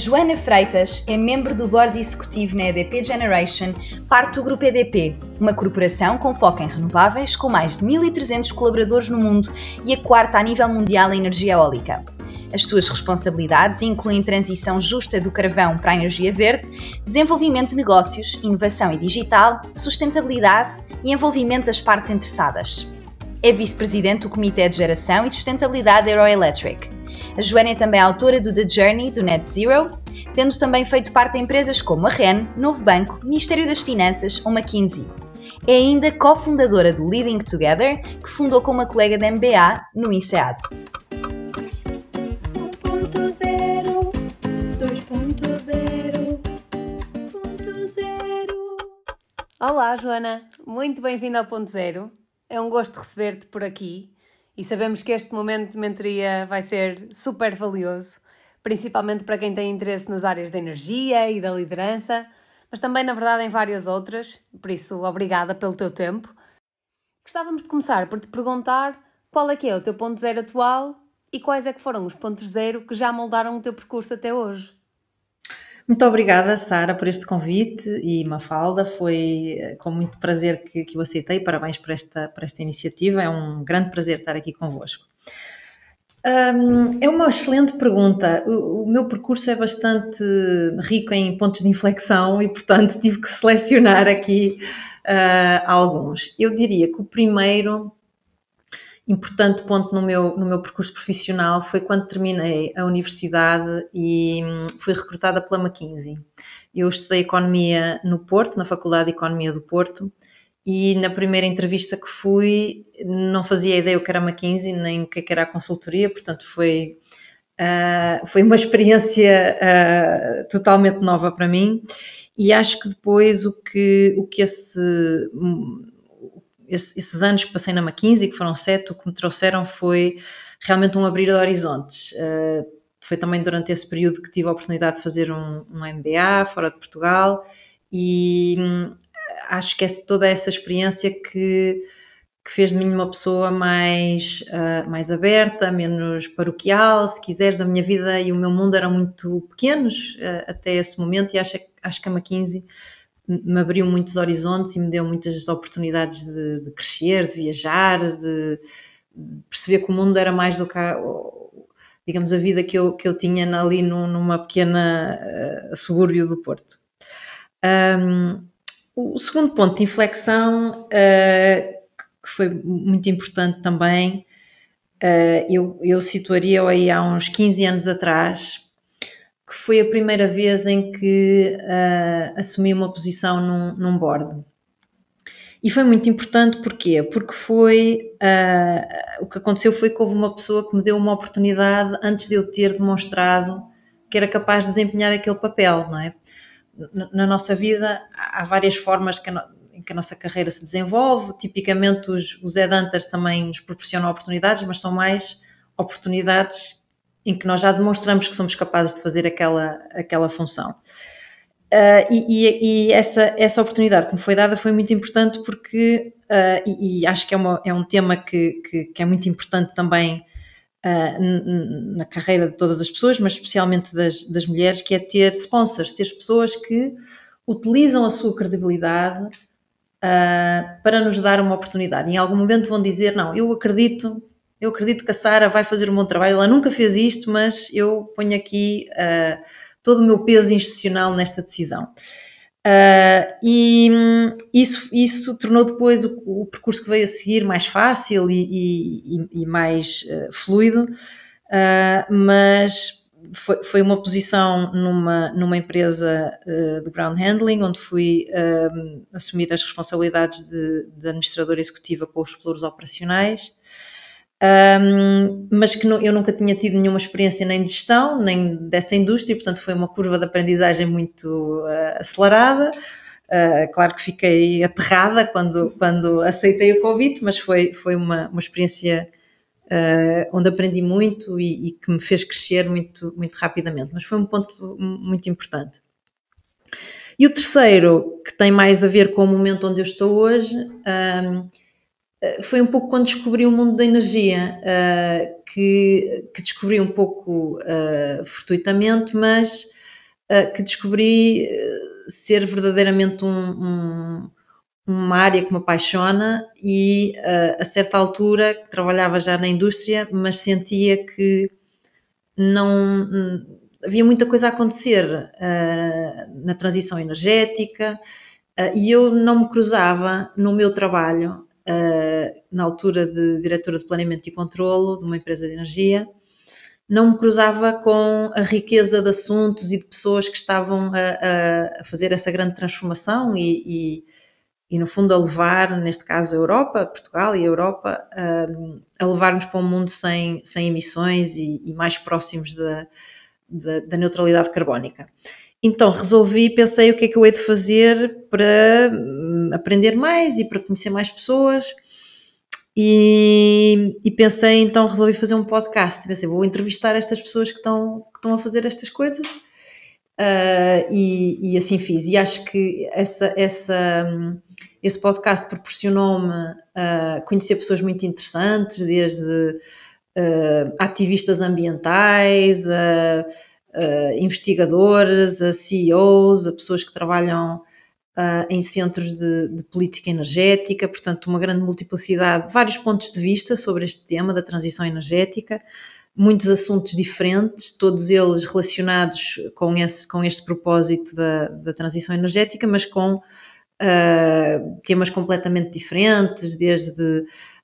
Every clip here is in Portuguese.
Joana Freitas é membro do Board Executivo na EDP Generation, parte do Grupo EDP, uma corporação com foco em renováveis, com mais de 1.300 colaboradores no mundo e a quarta a nível mundial em energia eólica. As suas responsabilidades incluem transição justa do carvão para a energia verde, desenvolvimento de negócios, inovação e digital, sustentabilidade e envolvimento das partes interessadas. É vice-presidente do Comitê de Geração e Sustentabilidade da Euroelectric. A Joana é também autora do The Journey do Net Zero, tendo também feito parte de empresas como a REN, Novo Banco, Ministério das Finanças ou McKinsey. É ainda cofundadora do Leading Together, que fundou com uma colega da MBA no INSEAD. 1.0, 2.0, Olá, Joana. Muito bem-vinda ao Ponto Zero. É um gosto receber-te por aqui e sabemos que este momento de mentoria vai ser super valioso, principalmente para quem tem interesse nas áreas da energia e da liderança, mas também, na verdade, em várias outras. Por isso, obrigada pelo teu tempo. Gostávamos de começar por te perguntar qual é que é o teu ponto zero atual e quais é que foram os pontos zero que já moldaram o teu percurso até hoje. Muito obrigada, Sara, por este convite e Mafalda. Foi eh, com muito prazer que, que eu aceitei. Parabéns por esta, por esta iniciativa. É um grande prazer estar aqui convosco. Um, é uma excelente pergunta. O, o, meu percurso é bastante rico em pontos de inflexão e, portanto, tive que selecionar aqui uh, alguns. Eu diria que o primeiro importante ponto no meu, no meu percurso profissional foi quando terminei a universidade e hum, fui recrutada pela McKinsey. Eu estudei Economia no Porto, na Faculdade de Economia do Porto, e na primeira entrevista que fui não fazia ideia o que era McKinsey, nem o que era a consultoria, portanto foi, uh, foi uma experiência uh, totalmente nova para mim e acho que depois o que, o que esse esses anos que passei na McKinsey, que foram sete, o que me trouxeram foi realmente um abrir de horizontes. Uh, foi também durante esse período que tive a oportunidade de fazer um, um MBA fora de Portugal e hum, acho que é toda essa experiência que, que fez de mim uma pessoa mais, uh, mais aberta, menos paroquial, se quiseres. A minha vida e o meu mundo eram muito pequenos uh, até esse momento e acho, acho que a McKinsey me abriu muitos horizontes e me deu muitas oportunidades de, de crescer, de viajar, de, de, perceber que o mundo era mais do que a, digamos a vida que eu, que eu tinha ali no, numa pequena uh, subúrbio do Porto. Um, o segundo ponto de inflexão, uh, que foi muito importante também, uh, eu, eu situaria aí há uns 15 anos atrás, que foi a primeira vez em que uh, assumi uma posição num, num board. E foi muito importante porquê? Porque foi uh, o que aconteceu foi que houve uma pessoa que me deu uma oportunidade antes de eu ter demonstrado que era capaz de desempenhar aquele papel, não é? Na, nossa vida há várias formas que em que a nossa carreira se desenvolve. Tipicamente os, os headhunters também nos proporcionam oportunidades, mas são mais oportunidades em que nós já demonstramos que somos capazes de fazer aquela, aquela função. Uh, e, e, e essa, essa oportunidade que me foi dada foi muito importante porque, uh, e, e, acho que é, uma, é um tema que, que, que é muito importante também uh, na carreira de todas as pessoas, mas especialmente das, das mulheres, que é ter sponsors, ter pessoas que utilizam a sua credibilidade para nos dar uma oportunidade. Em algum momento vão dizer: Não, eu acredito eu acredito que a Sara vai fazer um bom trabalho. Ela nunca fez isto, mas eu ponho aqui uh, todo o meu peso institucional nesta decisão. Uh, e um, isso, isso tornou depois o, o, percurso que veio a seguir mais fácil e, e, e mais uh, fluido, mas foi, foi, uma posição numa, numa empresa de ground handling, onde fui assumir as responsabilidades de, de administradora executiva com os exploros operacionais um, mas que não, eu nunca tinha tido nenhuma experiência nem de gestão, nem dessa indústria, portanto foi uma curva de aprendizagem muito uh, acelerada. Uh, claro que fiquei aterrada quando, quando aceitei o convite, mas foi, foi uma, uma experiência uh, onde aprendi muito e, e, que me fez crescer muito, muito rapidamente. Mas foi um ponto muito importante. E o terceiro, que tem mais a ver com o momento onde eu estou hoje, foi um pouco quando descobri o mundo da energia, uh, que, que, descobri um pouco uh, fortuitamente, mas uh, que descobri ser verdadeiramente um, um, uma área que me apaixona e a certa altura trabalhava já na indústria, mas sentia que não havia muita coisa a acontecer na transição energética e eu não me cruzava no meu trabalho na altura de diretora de planeamento e controlo de uma empresa de energia não me cruzava com a riqueza de assuntos e de pessoas que estavam a, a fazer essa grande transformação e, e, e, no fundo, a levar, neste caso, a Europa, Portugal e a Europa, a, a levar-nos para um mundo sem, sem emissões e, e mais próximos da, da, da neutralidade carbónica. Então resolvi, pensei o que é que eu hei de fazer para aprender mais e para conhecer mais pessoas. E, e, pensei, então resolvi fazer um podcast. Pensei, vou entrevistar estas pessoas que estão, que estão a fazer estas coisas. Uh, e, e, assim fiz. E acho que essa, essa, esse podcast proporcionou-me uh, conhecer pessoas muito interessantes, desde uh, ativistas ambientais, a investigadores, a CEOs, a pessoas que trabalham uh, em centros de, de, política energética, portanto, uma grande multiplicidade, vários pontos de vista sobre este tema da transição energética, muitos assuntos diferentes, todos eles relacionados com, esse, com este propósito da, da transição energética, mas com uh, temas completamente diferentes, desde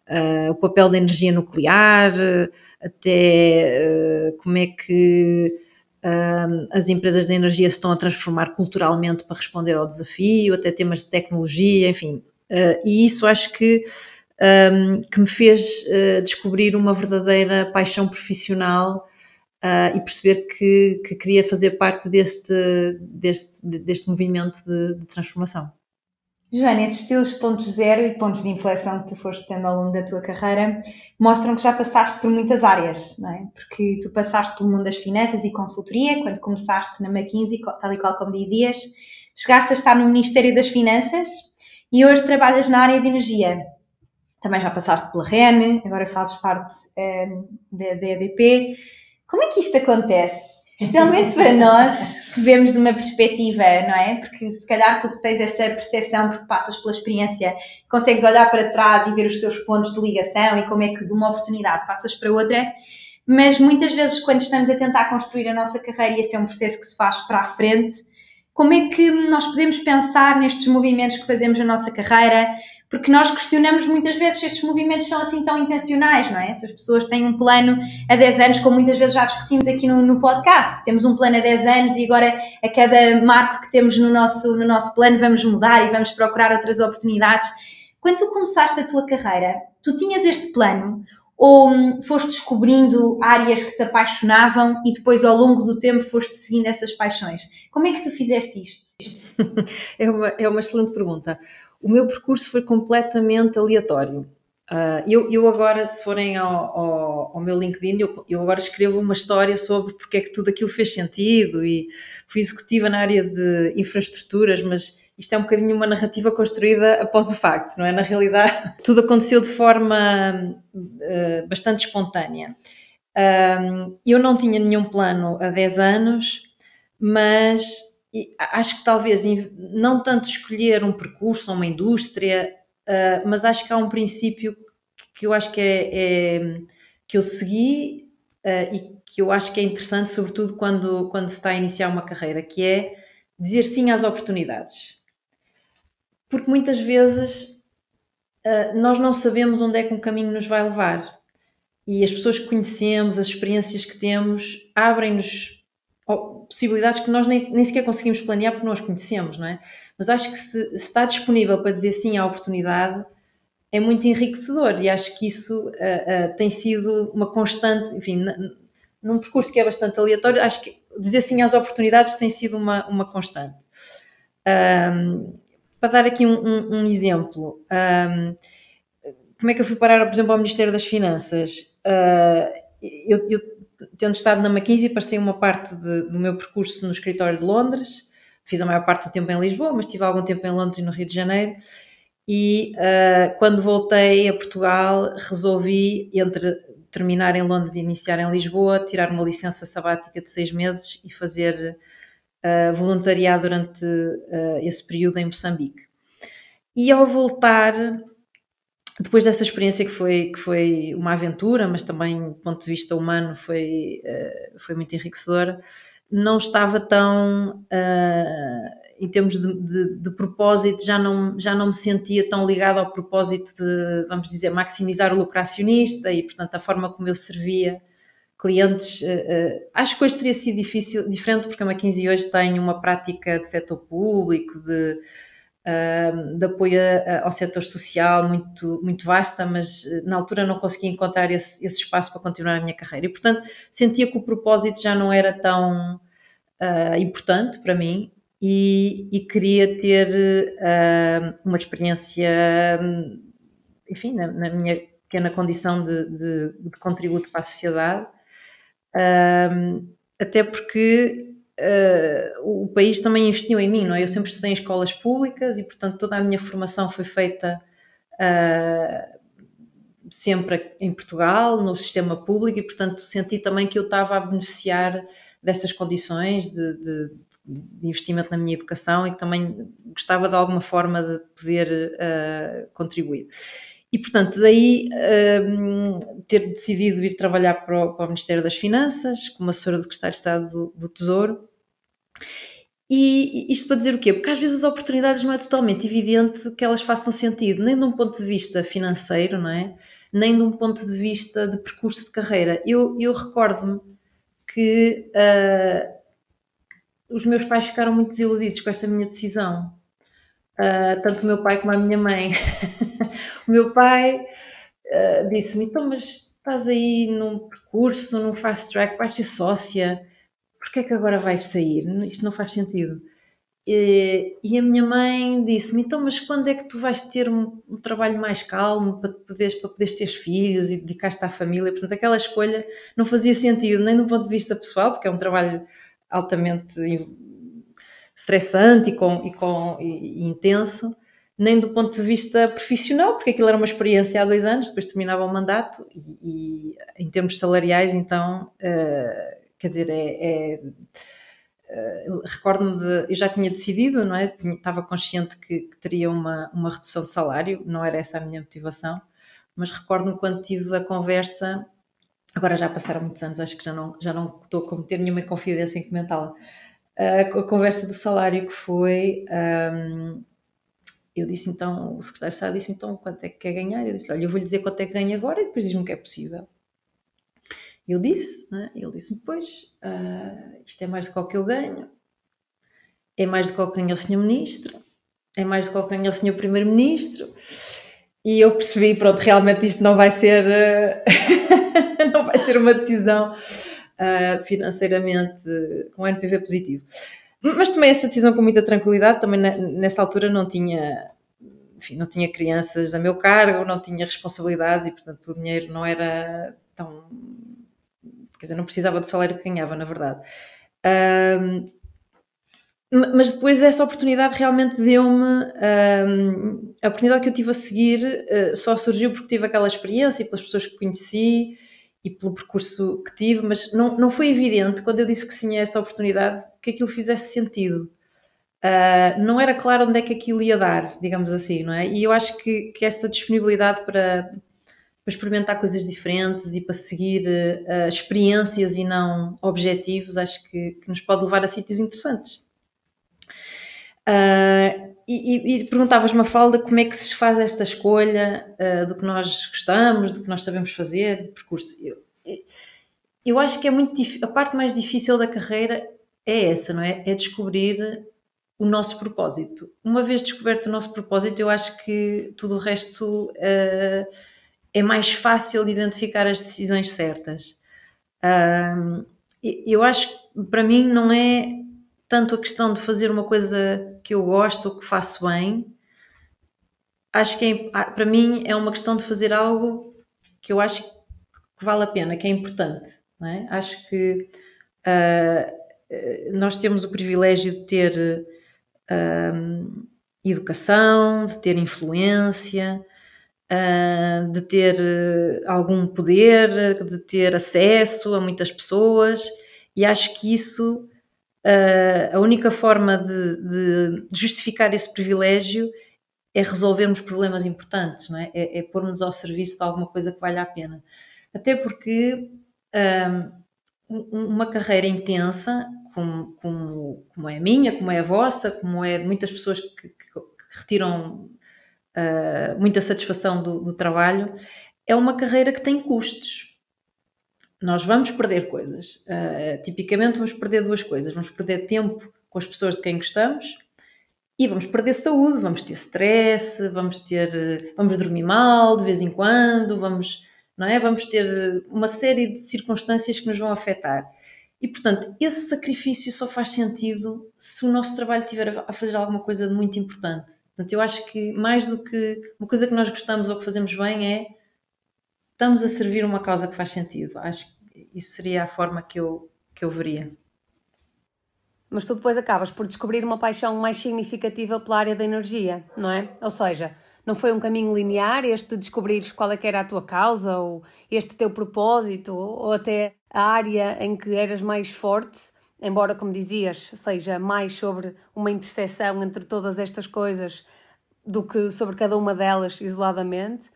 uh, o papel da energia nuclear, até uh, como é que as empresas de energia se estão a transformar culturalmente para responder ao desafio, até temas de tecnologia, enfim. Uh, e isso acho que, que me fez uh, descobrir uma verdadeira paixão profissional uh, e perceber que, que, queria fazer parte deste, deste, deste movimento de, de transformação. Joana, esses teus pontos zero e pontos de inflexão que tu foste tendo ao longo da tua carreira mostram que já passaste por muitas áreas, não é? Porque tu passaste pelo mundo das finanças e consultoria, quando começaste na McKinsey, tal e qual como dizias, chegaste a estar no Ministério das Finanças e hoje trabalhas na área de energia. Também já passaste pela REN, agora fazes parte um, eh, da, EDP. Como é que isto acontece? Especialmente para nós que vemos de uma perspectiva, não é? Porque se calhar tu tens esta percepção, porque passas pela experiência, consegues olhar para trás e ver os teus pontos de ligação e como é que de uma oportunidade passas para outra. Mas muitas vezes, quando estamos a tentar construir a nossa carreira, e esse é um processo que se faz para a frente, como é que nós podemos pensar nestes movimentos que fazemos na nossa carreira? Porque nós questionamos muitas vezes se estes movimentos são assim tão intencionais, não é? Se as pessoas têm um plano a 10 anos, como muitas vezes já discutimos aqui no, no podcast, temos um plano a 10 anos e agora a cada marco que temos no nosso, no nosso plano vamos mudar e vamos procurar outras oportunidades. Quando tu começaste a tua carreira, tu tinhas este plano ou hum, foste descobrindo áreas que te apaixonavam e depois ao longo do tempo foste seguindo essas paixões? Como é que tu fizeste isto? é, uma, é uma excelente pergunta. O meu percurso foi completamente aleatório. Uh, eu, eu, agora, se forem ao, ao, ao meu LinkedIn, eu, eu, agora escrevo uma história sobre porque é que tudo aquilo fez sentido e fui executiva na área de infraestruturas, mas isto é um bocadinho uma narrativa construída após o facto, não é? Na realidade, tudo aconteceu de forma uh, bastante espontânea. Uh, eu não tinha nenhum plano há 10 anos, mas acho que talvez não tanto escolher um percurso uma indústria, uh, mas acho que há um princípio que eu acho que é, é que eu segui uh, e que eu acho que é interessante, sobretudo quando, quando se está a iniciar uma carreira, que é dizer sim às oportunidades porque muitas vezes uh, nós não sabemos onde é que um caminho nos vai levar. E as pessoas que conhecemos, as experiências que temos, abrem-nos possibilidades que nós nem, nem sequer conseguimos planear porque não as conhecemos, não é? Mas acho que se, se está disponível para dizer sim à oportunidade, é muito enriquecedor e acho que isso uh, uh, tem sido uma constante, enfim, num percurso que é bastante aleatório, acho que dizer sim às oportunidades tem sido uma, uma constante. Um, para dar aqui um, um, um exemplo, como é que eu fui parar, por exemplo, ao Ministério das Finanças? Uh, eu, eu, tendo estado na McKinsey, passei uma parte de, do meu percurso no escritório de Londres, fiz a maior parte do tempo em Lisboa, mas tive algum tempo em Londres e no Rio de Janeiro. E uh, quando voltei a Portugal, resolvi, entre terminar em Londres e iniciar em Lisboa, tirar uma licença sabática de seis meses e fazer uh, voluntariado durante uh, esse período em Moçambique. E ao voltar, depois dessa experiência que foi, que foi uma aventura, mas também do ponto de vista humano foi, uh, foi muito enriquecedora, não estava tão, em termos de, de, de, propósito, já não, já não me sentia tão ligada ao propósito de, vamos dizer, maximizar o lucro acionista e, portanto, a forma como eu servia clientes, uh, uh, acho que hoje teria sido difícil, diferente porque a McKinsey hoje tem uma prática de setor público, de, uh, de apoio ao setor social muito, muito vasta, mas na altura não conseguia encontrar esse, esse, espaço para continuar a minha carreira. E, portanto, sentia que o propósito já não era tão importante para mim e, e queria ter uma experiência, enfim, na, na minha pequena condição de, de, de, contributo para a sociedade. Um, até porque uh, o país também investiu em mim, não é? Eu sempre estudei em escolas públicas e, portanto, toda a minha formação foi feita uh, sempre em Portugal, no sistema público, e, portanto, senti também que eu estava a beneficiar dessas condições de, de, de investimento na minha educação e que também gostava de alguma forma de poder uh, contribuir. E, portanto, daí um, ter decidido ir trabalhar para o, para o, Ministério das Finanças, como assessora do Secretário de Estado do, do Tesouro. E isto para dizer o quê? Porque às vezes as oportunidades não é totalmente evidente que elas façam sentido, nem de um ponto de vista financeiro, não é? Nem de um ponto de vista de percurso de carreira. Eu, eu recordo-me que uh, os meus pais ficaram muito desiludidos com esta minha decisão. Uh, tanto o meu pai como a minha mãe. o meu pai uh, disse-me: então, mas estás aí num percurso, num fast track, vais ser sócia, porquê é que agora vais sair? Isto não faz sentido. E, e a minha mãe disse-me: então, mas quando é que tu vais ter um, um trabalho mais calmo para poderes, para poderes ter filhos e dedicar-te à família? Portanto, aquela escolha não fazia sentido, nem do ponto de vista pessoal, porque é um trabalho altamente estressante e, com, e, com, e, e intenso, nem do ponto de vista profissional, porque aquilo era uma experiência há dois anos, depois terminava o mandato e, e em termos salariais, então, uh, quer dizer, é, é uh, recordo-me de, eu já tinha decidido, não é? Estava consciente que, que, teria uma, uma redução de salário, não era essa a minha motivação, mas recordo-me quando tive a conversa, agora já passaram muitos anos, acho que já não, já não estou a cometer nenhuma confidência em comentá-la, a, conversa do salário que foi. Um, eu disse então, o secretário de Estado disse então quanto é que quer ganhar? Eu disse: Olha, eu vou lhe dizer quanto é que ganha agora e depois diz-me que é possível. Eu disse, né? ele disse-me: Pois, uh, isto é mais do que o que eu ganho, é mais do que o que ganha o senhor Ministro, é mais do que o que ganha o senhor Primeiro-Ministro. E eu percebi: pronto, realmente isto não vai ser, uh, não vai ser uma decisão uh, financeiramente com NPV positivo. Mas tomei essa decisão com muita tranquilidade, também nessa altura não tinha, enfim, não tinha crianças a meu cargo, não tinha responsabilidades e, portanto, o dinheiro não era tão. Quer dizer, não precisava do salário que ganhava, na verdade. Mas depois essa oportunidade realmente deu-me. Um, a oportunidade que eu tive a seguir uh, só surgiu porque tive aquela experiência e pelas pessoas que conheci e pelo percurso que tive, mas não, não foi evidente quando eu disse que tinha essa oportunidade que aquilo fizesse sentido. Uh, não era claro onde é que aquilo ia dar, digamos assim, não é? E eu acho que, que essa disponibilidade para, para experimentar coisas diferentes e para seguir uh, experiências e não objetivos, acho que, que, nos pode levar a sítios interessantes. Uh, e, e, perguntavas, Mafalda, como é que se faz esta escolha uh, do que nós gostamos, do que nós sabemos fazer, percurso. Eu, eu acho que é muito a parte mais difícil da carreira é essa, não é? É descobrir o nosso propósito. Uma vez descoberto o nosso propósito, eu acho que tudo o resto uh, é mais fácil de identificar as decisões certas. Uh, eu acho que para mim não é tanto a questão de fazer uma coisa que eu gosto ou que faço bem, acho que é, ah, para mim é uma questão de fazer algo que eu acho que vale a pena, que é importante. É? Acho que uh, nós temos o privilégio de ter uh, educação, de ter influência, uh, de ter algum poder, de ter acesso a muitas pessoas, e acho que isso uh, a única forma de, de, justificar esse privilégio é resolvermos problemas importantes, não é? É, é pôr-nos ao serviço de alguma coisa que valha a pena. Até porque um, uma carreira intensa, como, como, como, é a minha, como é a vossa, como é de muitas pessoas que, que, que retiram uh, muita satisfação do, do trabalho, é uma carreira que tem custos nós vamos perder coisas. Uh, tipicamente vamos perder duas coisas. Vamos perder tempo com as pessoas de quem gostamos e vamos perder saúde, vamos ter stress, vamos ter, vamos dormir mal de vez em quando, vamos, não é? Vamos ter uma série de circunstâncias que nos vão afetar. E portanto, esse sacrifício só faz sentido se o nosso trabalho estiver a fazer alguma coisa de muito importante. Portanto, eu acho que mais do que uma coisa que nós gostamos ou que fazemos bem é estamos a servir uma causa que faz sentido. Acho que isso seria a forma que eu, que eu veria. Mas tu depois acabas por descobrir uma paixão mais significativa pela área da energia, não é? Ou seja, não foi um caminho linear este de descobrires qual é que era a tua causa ou este teu propósito ou até a área em que eras mais forte, embora, como dizias, seja mais sobre uma interseção entre todas estas coisas do que sobre cada uma delas isoladamente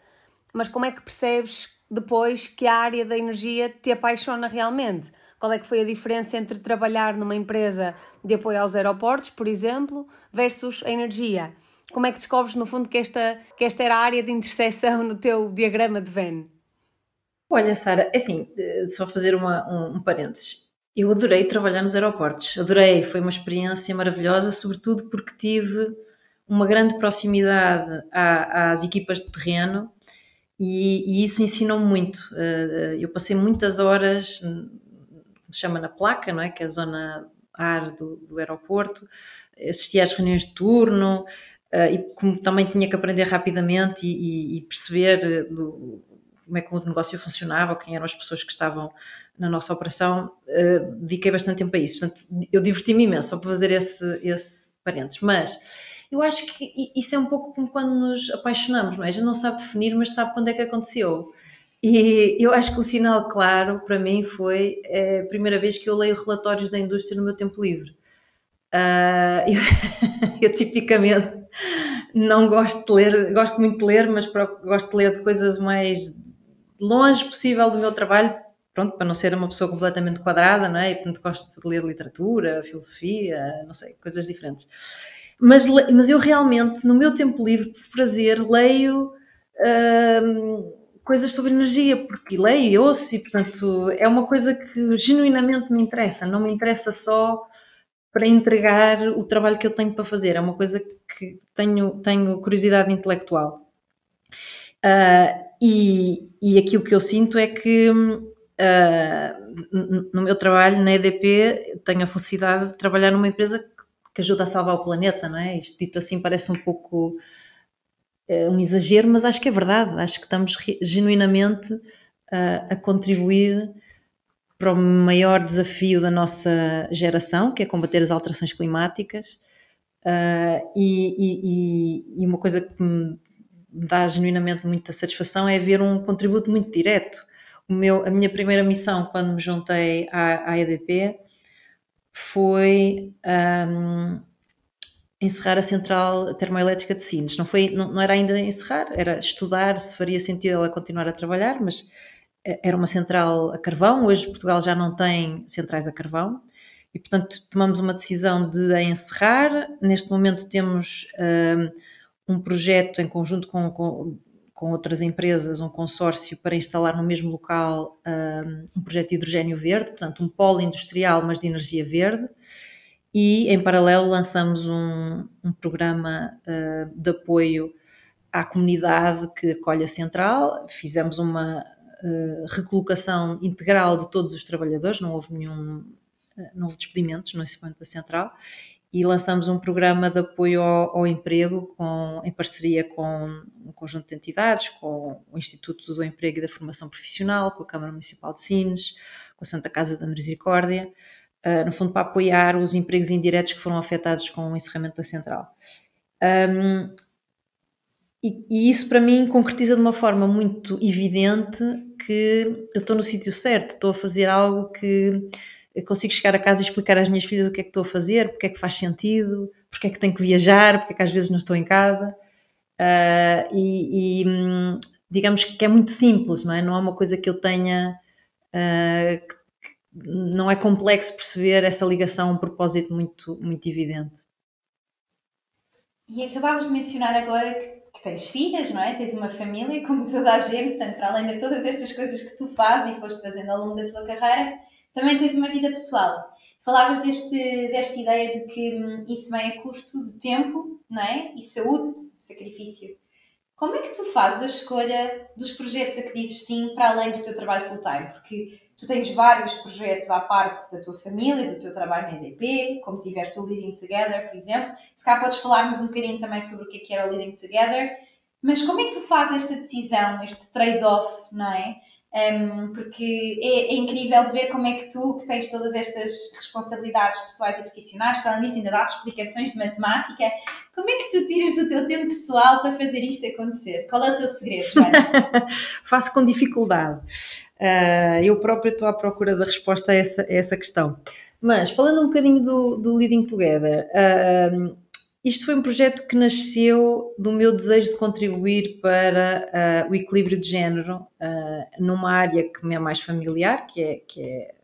mas como é que percebes depois que a área da energia te apaixona realmente? Qual é que foi a diferença entre trabalhar numa empresa de apoio aos aeroportos, por exemplo, versus a energia? Como é que descobres, no fundo, que esta, que esta era a área de interseção no teu diagrama de Venn? Olha, Sara, é assim, eh, só fazer uma, um, um parênteses. Eu adorei trabalhar nos aeroportos, adorei, foi uma experiência maravilhosa, sobretudo porque tive uma grande proximidade às equipas de terreno e, e isso ensinou-me muito. Eh, eu passei muitas horas, se chama na placa, não é? Que é a zona ar do, do aeroporto, assistia às reuniões de turno, Uh, e como também tinha que aprender rapidamente e, e, e perceber do, como é que o negócio funcionava, quem eram as pessoas que estavam na nossa operação, dediquei bastante tempo a isso. Portanto, eu diverti-me imenso só para fazer esse, esse parênteses. Mas eu acho que isso é um pouco como quando nos apaixonamos, não é? Já não sabe definir, mas sabe quando é que aconteceu. E eu acho que o sinal claro para mim foi a primeira vez que eu leio relatórios da indústria no meu tempo livre. Uh, eu, eu, tipicamente não gosto de ler, gosto muito de ler, mas gosto de ler de coisas mais longe possível do meu trabalho, pronto, para não ser uma pessoa completamente quadrada, não é? E portanto gosto de ler literatura, filosofia, não sei, coisas diferentes. Mas, mas eu realmente, no meu tempo livre, por prazer, leio hum, coisas sobre energia, porque leio e ouço, e portanto é uma coisa que genuinamente me interessa, não me interessa só para entregar o trabalho que eu tenho para fazer, é uma coisa que tenho, tenho curiosidade intelectual. Uh, e, e aquilo que eu sinto é que uh, no meu trabalho na EDP tenho a felicidade de trabalhar numa empresa que ajuda a salvar o planeta, não é? Isto dito assim parece um pouco é, um exagero, mas acho que é verdade. Acho que estamos genuinamente a, a contribuir para o maior desafio da nossa geração, que é combater as alterações climáticas. Uh, e, e, e, uma coisa que me dá genuinamente muita satisfação é ver um contributo muito direto. O meu, a minha primeira missão, quando me juntei à, à EDP, foi um, encerrar a central termoelétrica de Sines. Não, foi, não, não, era ainda encerrar, era estudar se faria sentido ela continuar a trabalhar, mas eh, era uma central a carvão. Hoje Portugal já não tem centrais a carvão e, portanto, tomamos uma decisão de a encerrar. Neste momento temos um, um projeto em conjunto com, com com outras empresas, um consórcio para instalar no mesmo local um projeto de hidrogênio verde, portanto, um polo industrial, mas de energia verde. E, em paralelo, lançamos um, um programa uh, de apoio à comunidade que acolhe a central. Fizemos uma uh, recolocação integral de todos os trabalhadores, não houve nenhum, uh, não houve despedimentos no encerramento da central e lançamos um programa de apoio ao, ao, emprego com, em parceria com um conjunto de entidades, com o Instituto do Emprego e da Formação Profissional, com a Câmara Municipal de Sines, com a Santa Casa da Misericórdia, uh, no fundo para apoiar os empregos indiretos que foram afetados com o encerramento da central. Um, e, e, isso para mim concretiza de uma forma muito evidente que eu estou no sítio certo, estou a fazer algo que consigo chegar a casa e explicar às minhas filhas o que é que estou a fazer, porque é que faz sentido, porque é que tenho que viajar, porque é que às vezes não estou em casa. Uh, e, e, hum, digamos que é muito simples, não é? Não é uma coisa que eu tenha. Uh, que, não é complexo perceber essa ligação, um propósito muito, muito evidente. E acabámos de mencionar agora que, que, tens filhas, não é? Tens uma família, como toda a gente, portanto, para além de todas estas coisas que tu fazes e foste fazendo ao longo da tua carreira, também tens uma vida pessoal. Falavas deste, desta ideia de que hum, isso vem a custo de tempo, não é? E saúde, sacrifício. Como é que tu fazes a escolha dos projetos a que dizes sim para além do teu trabalho full-time? Porque tu tens vários projetos à parte da tua família, do teu trabalho na EDP, como tiveste o Leading Together, por exemplo. Se cá podes falar-nos um bocadinho também sobre o que é que era o Leading Together. Mas como é que tu fazes esta decisão, este trade-off, não é? Um, porque é, é, incrível de ver como é que tu, que tens todas estas responsabilidades pessoais e profissionais, para além disso ainda dás explicações de matemática, como é que tu tiras do teu tempo pessoal para fazer isto acontecer? Qual é o teu segredo? Faço com dificuldade. Uh, eu própria estou à procura da resposta a essa, a essa questão. Mas, falando um bocadinho do, do Leading Together, uh, isto foi um projeto que nasceu do meu desejo de contribuir para uh, o equilíbrio de género uh, numa área que me é mais familiar, que é, que é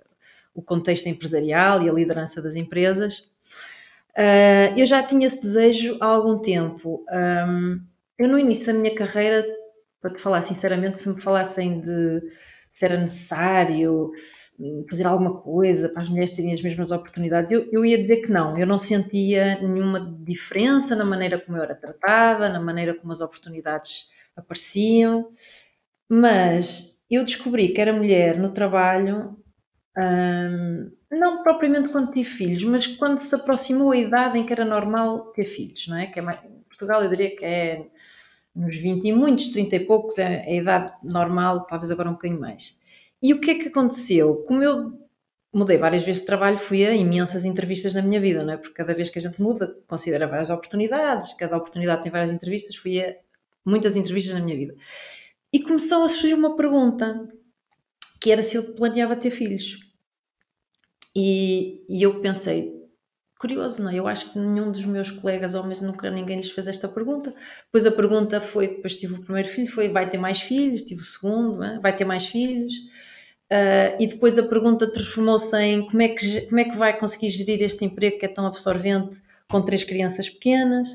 o contexto empresarial e a liderança das empresas. Uh, eu já tinha esse desejo há algum tempo. Um, eu, no início da minha carreira, para te falar sinceramente, se me falassem de se era necessário hum, fazer alguma coisa para as mulheres terem as mesmas oportunidades, eu, eu ia dizer que não. Eu não sentia nenhuma diferença na maneira como eu era tratada, na maneira como as oportunidades apareciam, mas eu descobri que era mulher no trabalho, hum, não propriamente quando tive filhos, mas quando se aproximou a idade em que era normal ter filhos, não é? Que é mais, Portugal eu diria que é nos 20 e muitos, 30 e poucos, é a idade normal, talvez agora um bocadinho mais. E o que é que aconteceu? Como eu mudei várias vezes de trabalho, fui a imensas entrevistas na minha vida, não é? Porque cada vez que a gente muda, considera várias oportunidades, cada oportunidade tem várias entrevistas, fui a muitas entrevistas na minha vida. E começou a surgir uma pergunta, que era se eu planeava ter filhos. E, e eu pensei, curioso, não é? Eu acho que nenhum dos meus colegas homens nunca ninguém lhes fez esta pergunta. Depois a pergunta foi, depois tive o primeiro filho, foi vai ter mais filhos? Tive o segundo, é? vai ter mais filhos? Uh, e depois a pergunta transformou-se em como é, que, como é que vai conseguir gerir este emprego que é tão absorvente com três crianças pequenas?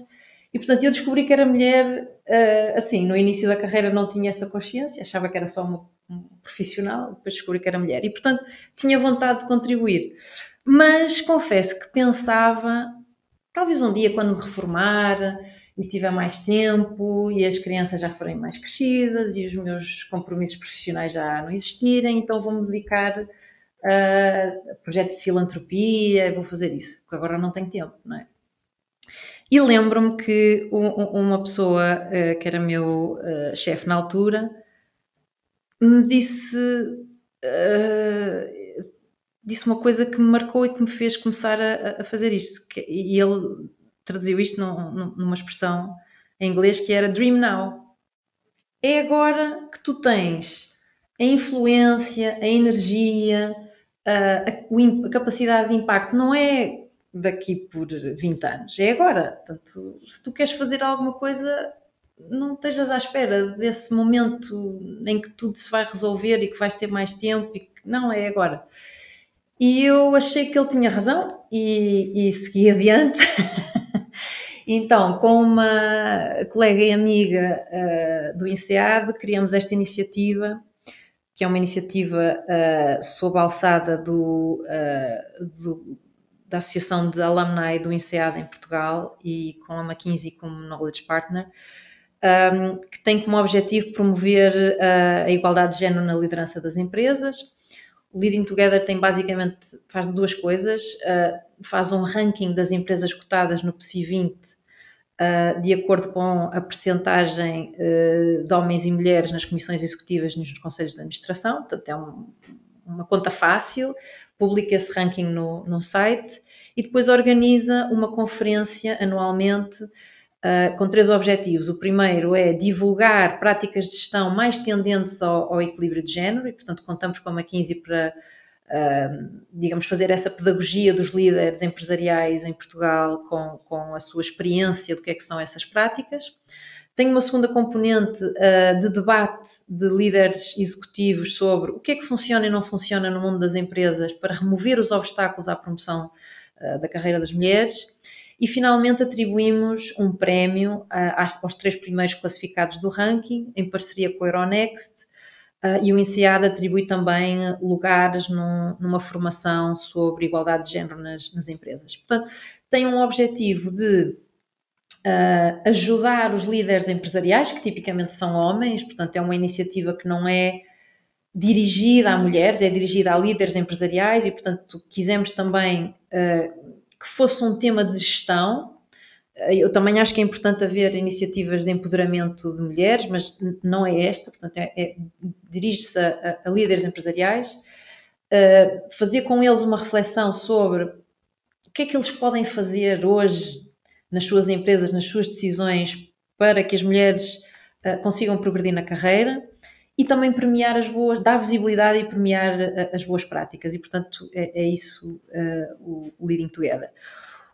E portanto eu descobri que era mulher, uh, assim, no início da carreira não tinha essa consciência, achava que era só uma, um profissional, depois descobri que era mulher. E portanto tinha vontade de contribuir. Mas confesso que pensava, talvez um dia quando me reformar e tiver mais tempo e as crianças já forem mais crescidas e os meus compromissos profissionais já não existirem, então vou-me dedicar a projetos de filantropia, vou fazer isso, porque agora não tenho tempo, não é? E lembro-me que uma pessoa eh, que era meu eh, chefe na altura me disse eh, disse uma coisa que me marcou e que me fez começar a, a fazer isto. Que, e ele traduziu isto num, numa expressão em inglês que era Dream Now. É agora que tu tens a influência, a energia, a, a, a capacidade de impacto. Não é daqui por 20 anos, é agora. Portanto, se tu queres fazer alguma coisa, não estejas à espera desse momento em que tudo se vai resolver e que vais ter mais tempo e que não é agora. E eu achei que ele tinha razão e, e segui adiante. então, com uma colega e amiga uh, do INSEAD, criamos esta iniciativa, que é uma iniciativa uh, sob a alçada do, uh, do, da Associação de Alumni do INSEAD em Portugal e com a McKinsey como Knowledge Partner, um, que tem como objetivo promover a igualdade de género na liderança das empresas Leading Together tem basicamente, faz duas coisas, uh, faz um ranking das empresas cotadas no PSI 20 uh, de acordo com a percentagem uh, de homens e mulheres nas comissões executivas nos conselhos de administração, portanto é um, uma conta fácil, publica esse ranking no, no site e depois organiza uma conferência anualmente uh, com três objetivos. O primeiro é divulgar práticas de gestão mais tendentes ao, ao, equilíbrio de género, e portanto contamos com a McKinsey para uh, digamos, fazer essa pedagogia dos líderes empresariais em Portugal com, com a sua experiência do que é que são essas práticas. Tenho uma segunda componente uh, de debate de líderes executivos sobre o que é que funciona e não funciona no mundo das empresas para remover os obstáculos à promoção uh, da carreira das mulheres. E finalmente atribuímos um prémio aos três primeiros classificados do ranking, em parceria com a Euronext, e o INSEAD atribui também lugares num, numa formação sobre igualdade de género nas, nas empresas. Portanto, tem um objetivo de uh, ajudar os líderes empresariais, que tipicamente são homens, portanto, é uma iniciativa que não é dirigida a mulheres, é dirigida a líderes empresariais e, portanto, quisemos também uh, que fosse um tema de gestão. Eu também acho que é importante haver iniciativas de empoderamento de mulheres, mas não é esta, portanto, é, é dirige-se a, a, líderes empresariais, uh, fazer com eles uma reflexão sobre o que é que eles podem fazer hoje nas suas empresas, nas suas decisões, para que as mulheres uh, consigam progredir na carreira e também premiar as boas, dar visibilidade e premiar uh, as boas práticas. E, portanto, é, é isso uh, o Leading Together.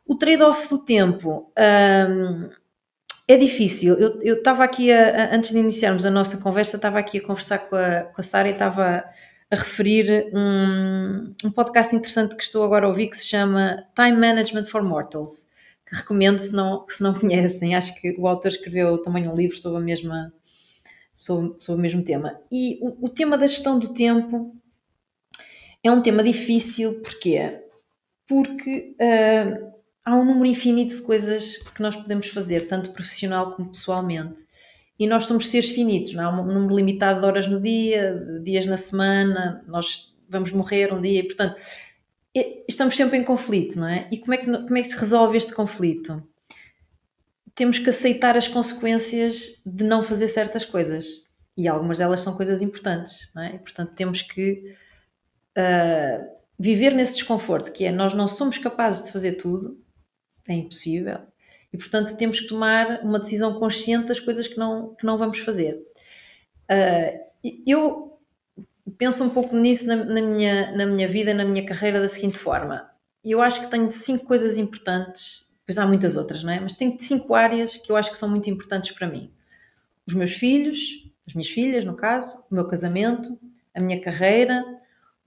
O trade-off do tempo um, é difícil. Eu estava aqui, a, a, antes de iniciarmos a nossa conversa, estava aqui a conversar com a, com a Sara e estava a referir um, um podcast interessante que estou agora a ouvir que se chama Time Management for Mortals que recomendo se não, se não conhecem. Acho que o autor escreveu também um livro sobre, a mesma, sobre, sobre o mesmo tema. E o, o tema da gestão do tempo é um tema difícil, porquê? Porque uh, há um número infinito de coisas que nós podemos fazer, tanto profissional como pessoalmente. E nós somos seres finitos, não há um número limitado de horas no dia, de dias na semana, nós vamos morrer um dia, e portanto estamos sempre em conflito, não é? E como é que, como é que se resolve este conflito? Temos que aceitar as consequências de não fazer certas coisas. E algumas delas são coisas importantes, não é? E, portanto, temos que uh, viver nesse desconforto, que é nós não somos capazes de fazer tudo, é impossível, e, portanto, temos que tomar uma decisão consciente das coisas que não, que não vamos fazer. Uh, eu penso um pouco nisso na, na, minha, na minha vida, na minha carreira, da seguinte forma. Eu acho que tenho cinco coisas importantes, pois há muitas outras, não é? Mas tenho cinco áreas que eu acho que são muito importantes para mim. Os meus filhos, as minhas filhas, no caso, o meu casamento, a minha carreira,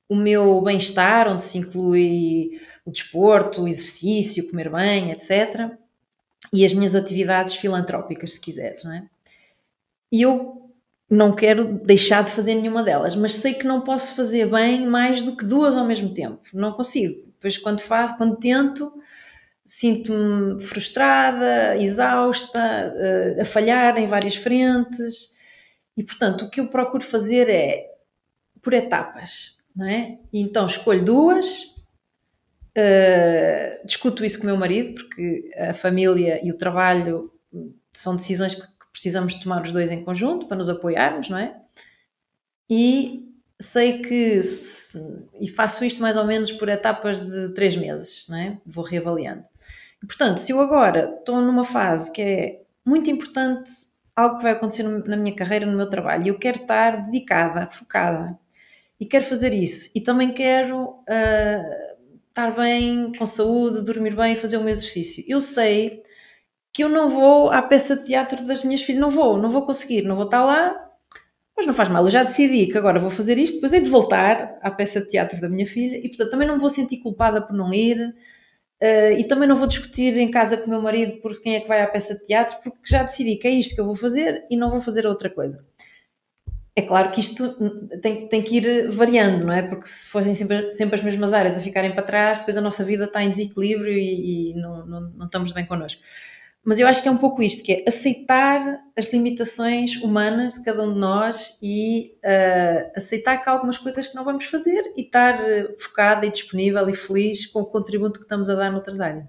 o meu bem-estar, onde se inclui o desporto, o exercício, comer bem, etc. E as minhas atividades filantrópicas, se quiser, não é? E eu não quero deixar de fazer nenhuma delas, mas sei que não posso fazer bem mais do que duas ao mesmo tempo. Não consigo. Depois, quando faço, quando tento, sinto-me frustrada, exausta, uh, a falhar em várias frentes. E, portanto, o que eu procuro fazer é por etapas, não é? E então escolho duas, uh, discuto isso com o meu marido, porque a família e o trabalho são decisões que precisamos tomar os dois em conjunto para nos apoiarmos, não é? E sei que, e faço isto mais ou menos por etapas de três meses, não é? Vou reavaliando. Portanto, se eu agora estou numa fase que é muito importante, algo que vai acontecer na minha carreira, no meu trabalho, e eu quero estar dedicada, focada, e quero fazer isso, e também quero uh, estar bem, com saúde, dormir bem, fazer o meu exercício. Eu sei que eu não vou à peça de teatro das minhas filhas, não vou, não vou conseguir, não vou estar lá, mas não faz mal, eu já decidi que agora vou fazer isto, depois é de voltar à peça de teatro da minha filha e portanto também não me vou sentir culpada por não ir uh, e também não vou discutir em casa com o meu marido por quem é que vai à peça de teatro, porque já decidi que é isto que eu vou fazer e não vou fazer outra coisa. É claro que isto tem, tem que ir variando, não é? Porque se fossem sempre, sempre as mesmas áreas a ficarem para trás, depois a nossa vida está em desequilíbrio e, e não, não, não estamos bem connosco. Mas eu acho que é um pouco isto, que é aceitar as limitações humanas de cada um de nós e uh, aceitar que há algumas coisas que não vamos fazer e estar eh, focada e disponível e feliz com o contributo que estamos a dar noutras áreas.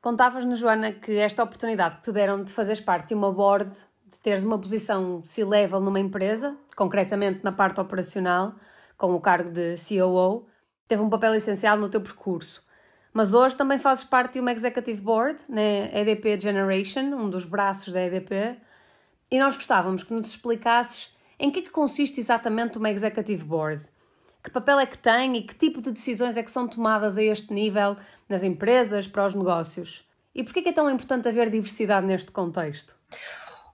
Contavas-nos, Joana, que esta oportunidade que te deram de fazeres parte de uma board, de teres uma posição C-level numa empresa, concretamente na parte operacional, com o cargo de COO, teve um papel essencial no teu percurso. Mas hoje também fazes parte de uma Executive Board na EDP Generation, um dos braços da EDP, e nós gostávamos que nos explicasses em que, é que consiste exatamente uma Executive Board. Que papel é que tem e que tipo de decisões é que são tomadas a este nível nas empresas, para os negócios? E por que é tão importante haver diversidade neste contexto?